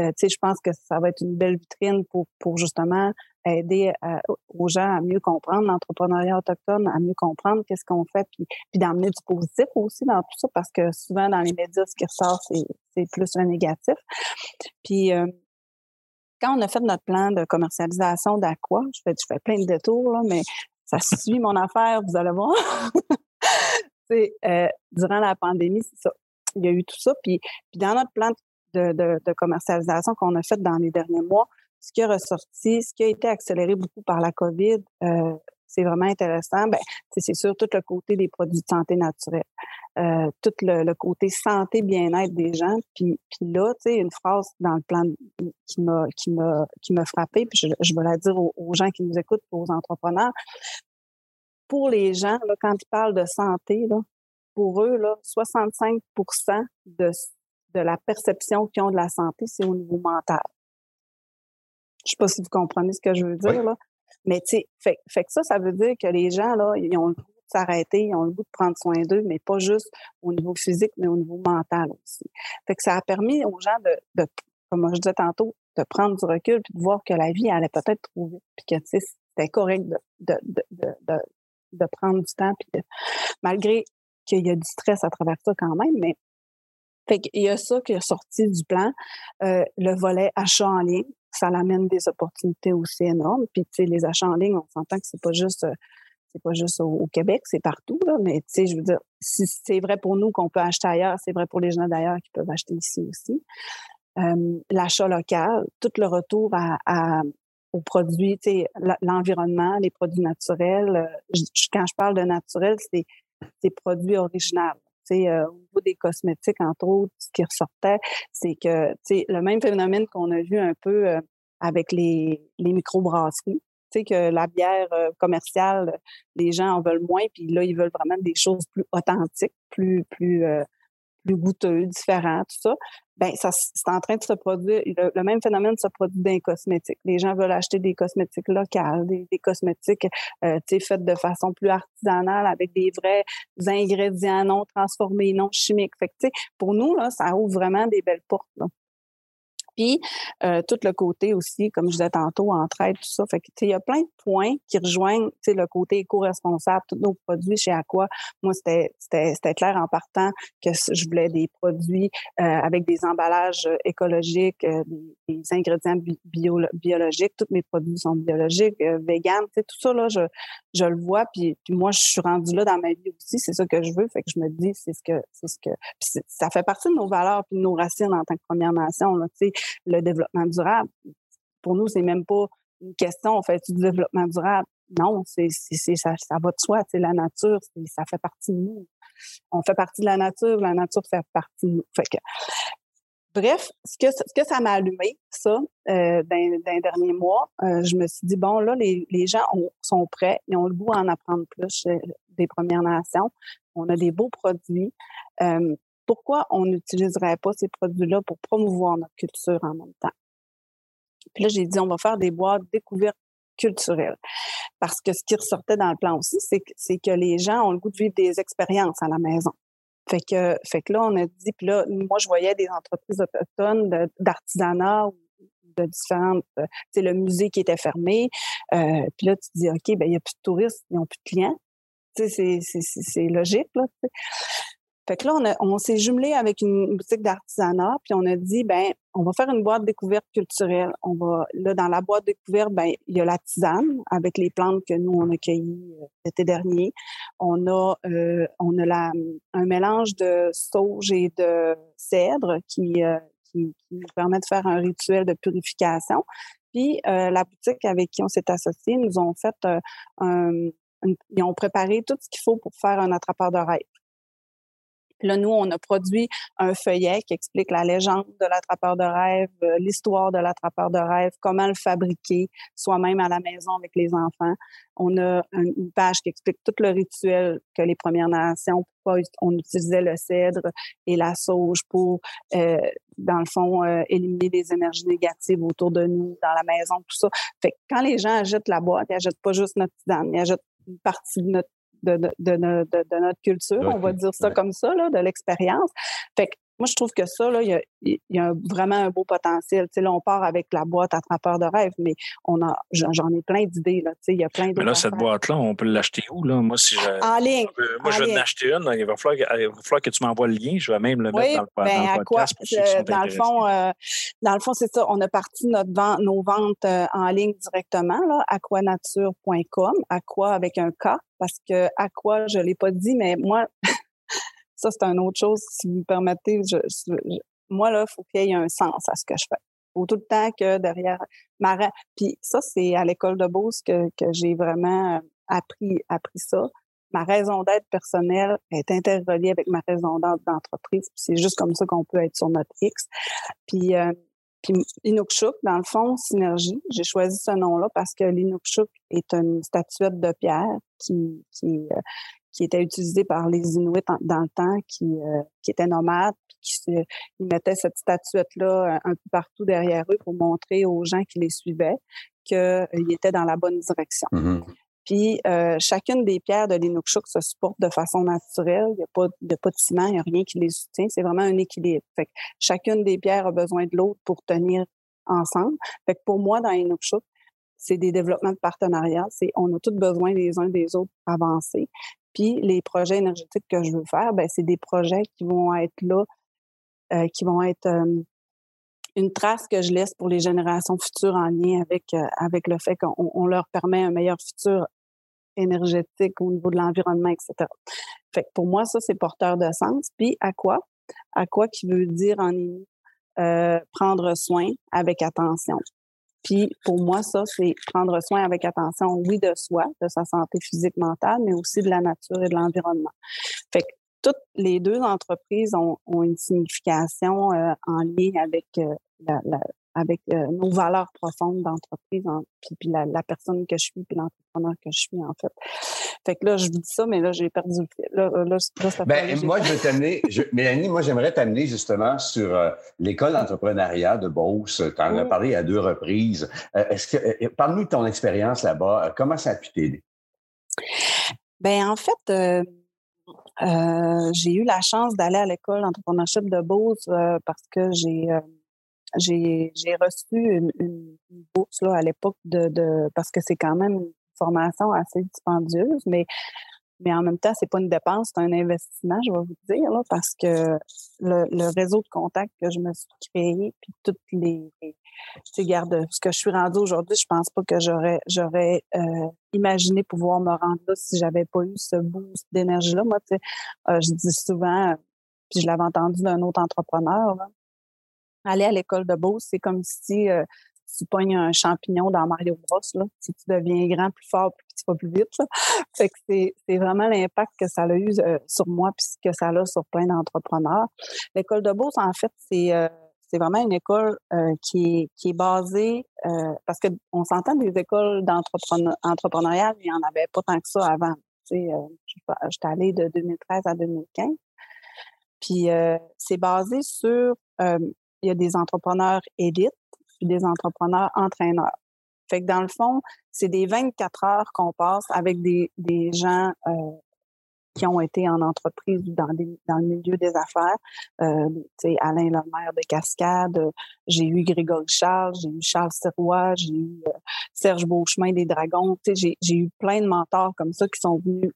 E: Euh, je pense que ça va être une belle vitrine pour justement aider euh, aux gens à mieux comprendre l'entrepreneuriat autochtone, à mieux comprendre qu'est-ce qu'on fait, puis, puis d'amener du positif aussi dans tout ça, parce que souvent dans les médias, ce qui ressort, c'est plus le négatif. Puis euh, quand on a fait notre plan de commercialisation d'Aqua, je fais, plein de détours, mais ça suit mon affaire, vous allez voir. euh, durant la pandémie, c'est ça. Il y a eu tout ça. Puis, puis dans notre plan de, de, commercialisation qu'on a fait dans les derniers mois, ce qui est ressorti, ce qui a été accéléré beaucoup par la COVID, euh, c'est vraiment intéressant. Ben, c'est sûr tout le côté des produits de santé naturelle, euh, tout le, côté santé bien-être des gens. Puis, puis là, tu sais, une phrase dans le plan qui m'a qui m'a qui m'a frappé. Puis je, je vais la dire aux, gens qui nous écoutent, aux entrepreneurs. Pour les gens, là, quand ils parlent de santé, là, pour eux, là, 65 de, de la perception qu'ils ont de la santé, c'est au niveau mental. Je sais pas si vous comprenez ce que je veux dire, là. Mais tu sais, fait, fait, que ça, ça veut dire que les gens, là, ils ont le goût de s'arrêter, ils ont le goût de prendre soin d'eux, mais pas juste au niveau physique, mais au niveau mental aussi. Fait que ça a permis aux gens de, de comme je disais tantôt, de prendre du recul puis de voir que la vie allait peut-être trop puis que c'était correct de, de, de, de, de prendre du temps, puis malgré qu'il y a du stress à travers ça quand même, mais fait qu'il y a ça qui est sorti du plan. Euh, le volet achat en ligne, ça l'amène des opportunités aussi énormes. Puis, tu sais, les achats en ligne, on s'entend que c'est pas juste euh, c'est pas juste au, Québec, c'est partout, là, mais tu sais, je veux dire, si c'est vrai pour nous qu'on peut acheter ailleurs, c'est vrai pour les gens d'ailleurs qui peuvent acheter ici aussi. Euh, l'achat local, tout le retour à, aux produits, tu sais, l'environnement, les produits naturels. quand je parle de naturel, c'est des produits originaux. Euh, au niveau des cosmétiques, entre autres, ce qui ressortait, c'est que le même phénomène qu'on a vu un peu euh, avec les, les microbrasseries. Que la bière euh, commerciale, les gens en veulent moins, puis là, ils veulent vraiment des choses plus authentiques, plus, plus, plus goûteux, différent, tout ça ben ça c'est en train de se produire. Le, même phénomène se produit dans les cosmétiques. Les gens veulent acheter des cosmétiques locales, des, cosmétiques euh, faits de façon plus artisanale avec des vrais ingrédients non transformés, non chimiques. Fait que, pour nous là, ça ouvre vraiment des belles portes. Là. Puis euh, tout le côté aussi, comme je disais tantôt, entraide, tout ça. Fait que il y a plein de points qui rejoignent le côté éco-responsable, tous nos produits chez Aqua. Moi, c'était, clair en partant que je voulais des produits euh, avec des emballages euh, écologiques, euh, des, ingrédients bio, biologiques. Tous mes produits sont biologiques, euh, vegan, tout ça, là, je, je le vois. Puis, puis, moi, je suis rendue là dans ma vie aussi. C'est ça que je veux. Fait que je me dis, c'est ce que c'est ce que. ça fait partie de nos valeurs puis de nos racines en tant que Première Nation. Là, le développement durable. Pour nous, c'est même pas une question, on fait du développement durable? Non, c'est, ça, ça va de soi. C'est la nature, ça fait partie de nous. On fait partie de la nature, la nature fait partie de nous. Bref, ce que, ce que ça m'a allumé, ça, euh, dans, les mois, euh, je me suis dit, bon, là, les, les gens sont prêts, ils ont le goût à en apprendre plus des Premières Nations. On a des beaux produits. Euh, pourquoi on n'utiliserait pas ces produits-là pour promouvoir notre culture en même temps? Puis là, j'ai dit, on va faire des boîtes découvertes culturelles. Parce que ce qui ressortait dans le plan aussi, c'est que, c'est les gens ont le goût de vivre des expériences à la maison. Fait que, fait que là, on a dit, puis là, moi, je voyais des entreprises autochtones d'artisanat ou de différentes, euh, tu sais, le musée qui était fermé. Euh, puis là, tu dis, OK, ben il n'y a plus de touristes, ils n'ont plus de clients. Tu sais, c'est logique, là. Fait là, on, s'est jumelé avec une boutique d'artisanat, puis on a dit, ben, on va faire une boîte découverte culturelle. On va, là, dans la boîte découverte, ben, il y a la tisane avec les plantes que nous, on a cueillies euh, l'été dernier. On a, euh, on a la, un mélange de sauge et de cèdre qui, euh, qui, nous permet de faire un rituel de purification. Puis, la boutique avec qui on s'est associé nous ont fait un, ils ont préparé tout ce qu'il faut pour faire un attrapeur de rêve là, nous, on a produit un feuillet qui explique la légende de l'attrapeur de rêve, euh, l'histoire de l'attrapeur de rêve, comment le fabriquer soi-même à la maison avec les enfants. On a une page qui explique tout le rituel que les Premières Nations, pourquoi on utilisait le cèdre et la sauge pour, euh, dans le fond, euh, éliminer des énergies négatives autour de nous, dans la maison, tout ça. Fait que quand les gens achètent la boîte, ils achètent pas juste notre tisane, ils achètent une partie de notre de, de, de, notre culture, on va dire ça comme ça, là, de l'expérience. Fait que moi, je trouve que ça, là, il y a, vraiment un beau potentiel. Tu sais, là, on part avec la boîte attrapeur de rêve, mais on a, j'en ai plein d'idées, là. Tu sais, il y a plein
F: Mais là, cette boîte-là, on peut l'acheter où, là? Moi, si je,
E: En ligne.
F: moi, je vais en acheter une. Il va, falloir, il va falloir que tu m'envoies le lien. Je vais même le mettre dans, le, ben, dans le podcast pour ceux qui sont
E: dans le fond, euh, dans le fond, c'est ça. On a parti notre vente, nos ventes euh, en ligne directement, là, aquanature.com, aqua avec un K, parce que aqua, je l'ai pas dit, mais moi, Ça, c'est une autre chose. Si vous me permettez, moi, là, faut qu'il y ait un sens à ce que je fais. Il faut tout le temps que derrière ma... Puis ça, c'est à l'école de Beauce que, que j'ai vraiment euh, appris, appris ça. Ma raison d'être personnelle est interreliée avec ma raison d'être d'entreprise. C'est juste comme ça qu'on peut être sur notre X. Puis, euh, puis Inukshuk, dans le fond, Synergie, j'ai choisi ce nom-là parce que l'Inukshuk est une statuette de pierre qui, qui, euh, qui était utilisé par les Inuits dans le temps, qui, euh, qui étaient nomades, puis qui ils mettaient cette statuette-là un peu partout derrière eux pour montrer aux gens qui les suivaient qu'ils étaient dans la bonne direction. Mm-hmm. Puis euh, chacune des pierres de l'Inukshuk se supporte de façon naturelle. Il n'y a, pas, de ciment, il n'y a rien qui les soutient. C'est vraiment un équilibre. Fait que chacune des pierres a besoin de l'autre pour tenir ensemble. Fait que pour moi, dans Inukshuk, c'est des développements de partenariat. C'est on a tous besoin les uns des autres pour avancer. Puis les projets énergétiques que je veux faire, ben c'est des projets qui vont être là, euh, qui vont être une trace que je laisse pour les générations futures en lien avec, euh, avec le fait qu'on leur permet un meilleur futur énergétique au niveau de l'environnement, etc. Fait que pour moi, ça, c'est porteur de sens. Puis à quoi? À quoi qui veut dire en euh, prendre soin avec attention? Puis pour moi, ça, c'est prendre soin avec attention, oui, de soi, de sa santé physique, mentale, mais aussi de la nature et de l'environnement. Fait que toutes les deux entreprises ont, une signification euh, en lien avec euh, avec euh, nos valeurs profondes d'entreprise, puis, la, personne que je suis, puis l'entrepreneur que je suis, en fait. Fait que là, je vous dis ça, mais là, j'ai perdu le fil. Là, là,
D: ça ben, moi, je vais t'amener, Mélanie, moi, j'aimerais t'amener justement sur l'école d'entrepreneuriat de Beauce. Tu en as parlé à deux reprises. est-ce que, parle-nous de ton expérience là-bas. comment ça a pu t'aider?
E: Ben en fait, euh, j'ai eu la chance d'aller à l'école d'entrepreneurship de Beauce euh, parce que j'ai euh, j'ai reçu une, une, bourse là, à l'époque de, de parce que c'est quand même une formation assez dispendieuse, mais mais en même temps, c'est pas une dépense, c'est un investissement, je vais vous dire, là, parce que le, réseau de contacts que je me suis créé, puis toutes les, tu garde ce que je suis rendue aujourd'hui, je pense pas que j'aurais j'aurais euh, imaginé pouvoir me rendre là si j'avais pas eu ce boost d'énergie là. Moi, tu sais, euh, je dis souvent, puis je l'avais entendu d'un autre entrepreneur, aller à l'école de Beauce, c'est comme si euh, tu pognes un champignon dans Mario Bros, là, si tu deviens grand, plus fort, puis tu vas plus vite. Fait que c'est, vraiment l'impact que ça a eu sur moi puis que ça a sur plein d'entrepreneurs. L'école de Beauce, en fait, c'est c'est vraiment une école euh, qui, est, qui est basée, euh, parce qu'on s'entend des écoles d'entrepreneuriat, il n'y en avait pas tant que ça avant. Tu sais, euh, j'étais allée de 2013 à 2015. Puis c'est basé sur, il y a des entrepreneurs élites, des entrepreneurs entraîneurs. Fait que dans le fond, c'est des 24 heures qu'on passe avec des, des gens qui ont été en entreprise ou dans, dans le milieu des affaires. Euh, Alain Lemaire de Cascade, j'ai eu Grégory Charles, j'ai eu Charles Serrois, j'ai eu euh, Serge Beauchemin des Dragons. J'ai eu plein de mentors comme ça qui sont venus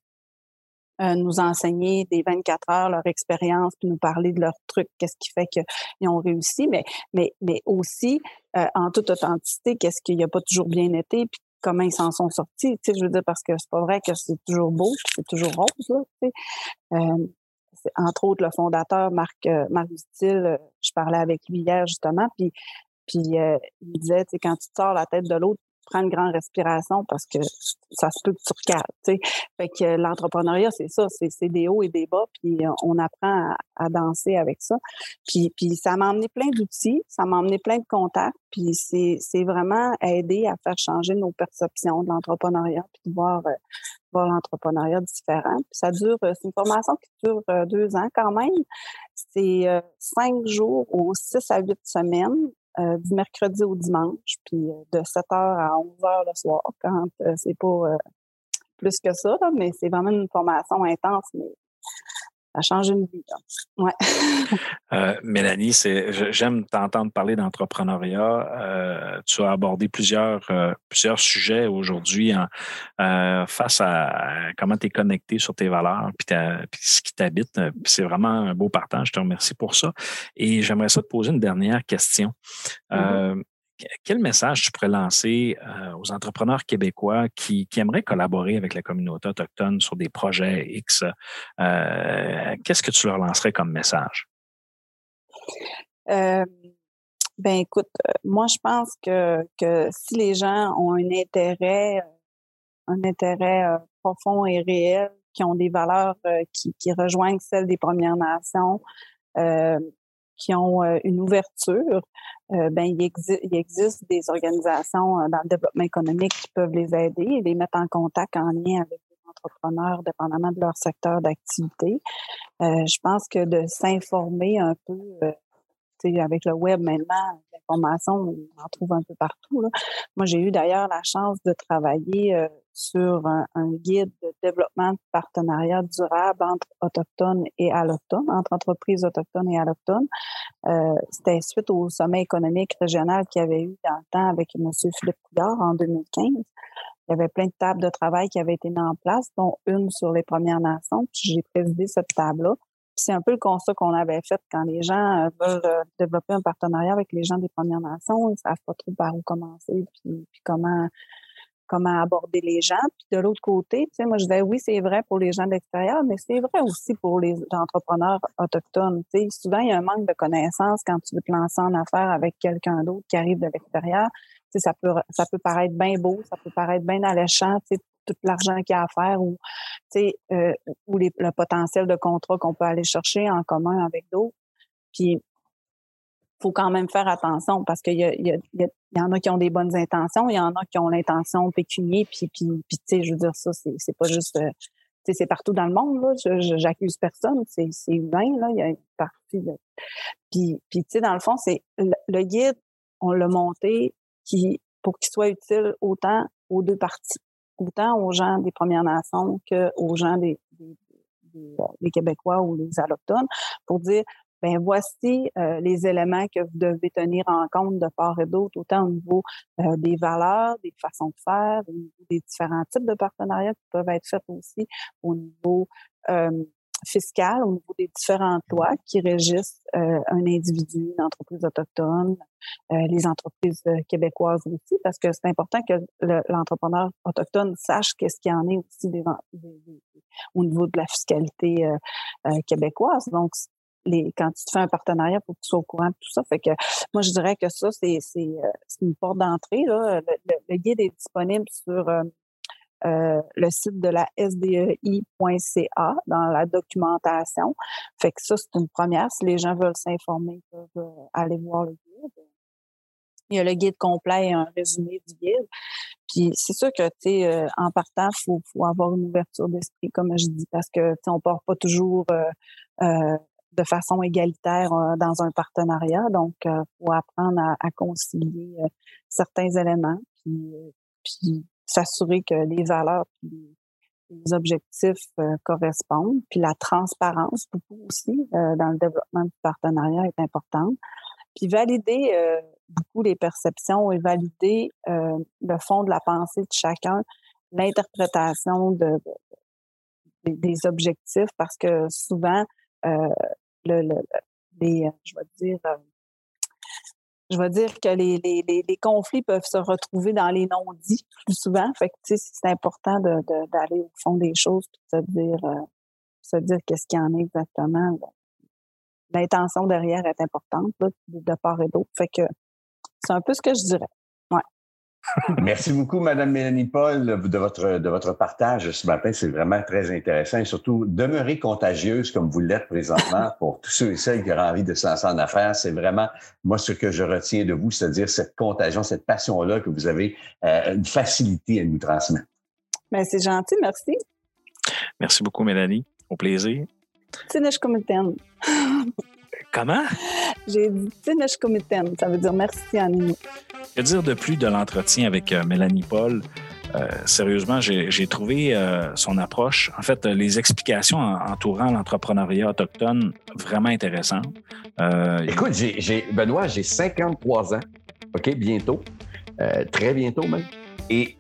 E: euh, nous enseigner des 24 heures leur expérience, puis nous parler de leurs trucs, qu'est-ce qui fait qu'ils ont réussi, mais, mais, mais aussi, euh, en toute authenticité, qu'est-ce qui n'a pas toujours bien été, puis comment ils s'en sont sortis. Tu sais, je veux dire, parce que c'est pas vrai que c'est toujours beau, c'est toujours rose. Là, tu sais. euh, entre autres, le fondateur, Marc, euh, Marc euh, je parlais avec lui hier justement, puis, puis euh, il disait, tu sais, quand tu te sors la tête de l'autre, prends une grande respiration parce que ça se peut que tu recales. Fait que l'entrepreneuriat, c'est ça, c'est des hauts et des bas, puis on apprend à, danser avec ça. Puis, puis ça m'a emmené plein d'outils, ça m'a emmené plein de contacts, puis c'est vraiment aider à faire changer nos perceptions de l'entrepreneuriat, puis de voir, euh, voir l'entrepreneuriat différent. Puis ça dure, c'est une formation qui dure euh, deux ans quand même. C'est euh, cinq jours ou six à huit semaines euh, du mercredi au dimanche, puis euh, de 7h à 11h le soir, quand euh, c'est pas plus que ça, mais c'est vraiment une formation intense, mais ça change une vie. Ouais.
F: euh, Mélanie, j'aime t'entendre parler d'entrepreneuriat. Euh, tu as abordé plusieurs, euh, plusieurs sujets aujourd'hui face à, comment tu es connecté sur tes valeurs puis, ce qui t'habite. C'est vraiment un beau partage. Je te remercie pour ça. Et j'aimerais ça te poser une dernière question. Mm-hmm quel message tu pourrais lancer euh, aux entrepreneurs québécois qui, aimeraient collaborer avec la communauté autochtone sur des projets X? Euh, qu'est-ce que tu leur lancerais comme message?
E: Euh, ben écoute, moi je pense que, que si les gens ont un intérêt, un intérêt profond et réel, qui ont des valeurs qui, rejoignent celles des Premières Nations, qui ont une ouverture, euh, ben, il, il, existe des organisations euh, dans le développement économique qui peuvent les aider et les mettre en contact en lien avec des entrepreneurs, dépendamment de leur secteur d'activité. je pense que de s'informer un peu, avec le web maintenant, l'information, on en trouve un peu partout. Moi, j'ai eu d'ailleurs la chance de travailler sur un, guide de développement de partenariat durable entre autochtones et allochtones, entre entreprises autochtones et allochtones. Euh, C'était suite au sommet économique régional qu'il y avait eu dans le temps avec M. Philippe Couillard en 2015. Il y avait plein de tables de travail qui avaient été mises en place, dont une sur les Premières Nations. J'ai présidé cette table-là. C'est un peu le constat qu'on avait fait quand les gens euh, veulent euh, développer un partenariat avec les gens des Premières Nations. Ils ne savent pas trop par où commencer, puis, puis comment comment aborder les gens. Puis de l'autre côté, tu sais, moi je disais oui, c'est vrai pour les gens de l'extérieur, mais c'est vrai aussi pour les entrepreneurs autochtones. Tu sais, souvent il y a un manque de connaissances quand tu veux te lancer en affaires avec quelqu'un d'autre qui arrive de l'extérieur. Tu sais, ça peut ça peut paraître bien beau, ça peut paraître bien alléchant, tu sais, tout l'argent qu'il y a à faire ou tu sais euh, ou le potentiel de contrat qu'on peut aller chercher en commun avec d'autres. Puis faut quand même faire attention parce qu'il y, y, y, en a qui ont des bonnes intentions, il y en a qui ont l'intention pécunier, puis, puis, puis tu sais, je veux dire, ça, c'est, pas juste... Euh, c'est partout dans le monde, là. J'accuse personne, c'est, humain, là. Il y a une partie de... Puis, puis tu sais, dans le fond, c'est... Le, guide, on l'a monté pour qu'il soit utile autant aux deux parties, autant aux gens des Premières Nations qu'aux gens des, des, des, des Québécois ou des Allochtones, pour dire ben voici euh, les éléments que vous devez tenir en compte de part et d'autre, autant au niveau euh, des valeurs, des façons de faire, des différents types de partenariats qui peuvent être faits aussi au niveau euh, fiscal, au niveau des différentes lois qui régissent un individu, une entreprise autochtone, les entreprises québécoises aussi, parce que c'est important que l'entrepreneur autochtone sache qu'est-ce qu'il y en est aussi au niveau de la fiscalité québécoise. Donc, quand tu te fais un partenariat, pour que tu sois au courant de tout ça. Fait que moi, je dirais que ça, c'est, euh, une porte d'entrée. Le, guide est disponible sur euh, euh, le site de la SDEI.ca dans la documentation. Fait que ça, c'est une première. Si les gens veulent s'informer, ils peuvent aller voir le guide. Il y a le guide complet et un résumé du guide. Puis c'est sûr que, tu en partant, faut, faut, avoir une ouverture d'esprit, comme je dis, parce que, tu on part pas toujours de façon égalitaire euh, dans un partenariat. Donc, il euh, faut apprendre à, concilier euh, certains éléments, puis, s'assurer que les valeurs puis les objectifs correspondent. Puis la transparence, beaucoup aussi, dans le développement du partenariat est importante. Puis valider beaucoup les perceptions et valider le fond de la pensée de chacun, l'interprétation de, des objectifs, parce que souvent, euh, je vais dire, euh, je vais dire que les, conflits peuvent se retrouver dans les non-dits plus souvent. Fait que, c'est important d'aller au fond des choses et de se dire, euh, dire qu'est-ce qu'il y en a exactement. L'intention derrière est importante de part et d'autre. Fait que c'est un peu ce que je dirais.
D: Merci beaucoup, Madame Mélanie Paul, de votre, de votre partage ce matin. C'est vraiment très intéressant et surtout demeurer contagieuse comme vous l'êtes présentement pour tous ceux et celles qui auraient envie de se lancer en affaires. C'est vraiment, moi, ce que je retiens de vous, c'est-à-dire cette contagion, cette passion-là que vous avez euh, une facilité à nous transmettre.
E: Bien, c'est gentil, merci.
F: Merci beaucoup, Mélanie. Au plaisir. Comment?
E: J'ai dit ça veut dire merci à nous.
F: Que dire de plus de l'entretien avec euh, Mélanie Paul? Euh, sérieusement, j'ai trouvé euh, son approche, en fait, les explications entourant l'entrepreneuriat autochtone vraiment intéressantes.
D: Écoute, j'ai, Benoît, j'ai 53 ans, OK, bientôt, très bientôt même. Et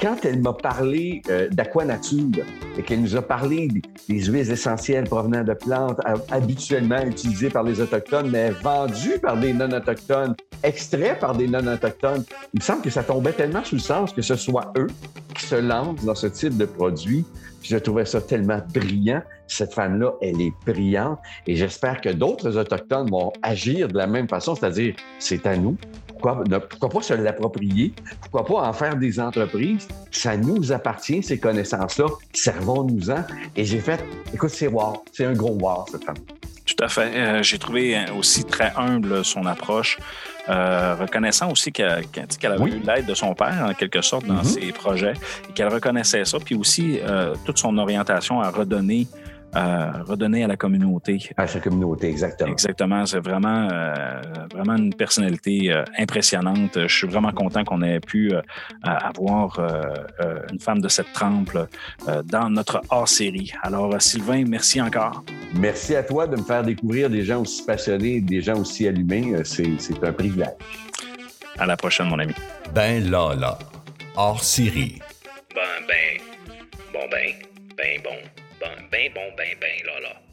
D: quand elle m'a parlé euh, d'aquanature et qu'elle nous a parlé des, huiles essentielles provenant de plantes habituellement utilisées par les Autochtones, mais vendues par des non-autochtones, extraits par des non-autochtones, il me semble que ça tombait tellement sous le sens que ce soit eux qui se lancent dans ce type de produit. je trouvais ça tellement brillant. Cette femme-là, elle est brillante et j'espère que d'autres Autochtones vont agir de la même façon, c'est-à-dire c'est à nous, pourquoi, pas se l'approprier? Pourquoi pas en faire des entreprises? Ça nous appartient, ces connaissances-là. Servons-nous-en. Et j'ai fait, écoute, c'est wow. C'est un gros wow, cette femme.
B: Tout à fait. Euh, J'ai trouvé aussi très humble son approche, euh, reconnaissant aussi qu'elle qu'elle avait
D: Oui.
B: eu l'aide de son père, en quelque sorte, dans
D: Mhm.
B: ses projets, et qu'elle reconnaissait ça, puis aussi euh, toute son orientation à redonner, euh, redonner à la communauté.
D: À sa communauté, exactement.
B: Exactement, c'est vraiment, euh, vraiment une personnalité euh, impressionnante. Je suis vraiment content qu'on ait pu euh, avoir une femme de cette trempe là, euh, dans notre hors-série. Alors, Sylvain, merci encore.
D: Merci à toi de me faire découvrir des gens aussi passionnés, des gens aussi allumés. C'est c'est un privilège.
B: À la prochaine, mon ami.
G: Ben Lala. Hors série.
H: Ben, ben, bon, ben, ben, bon, ben, ben, bon, ben, ben, là, là.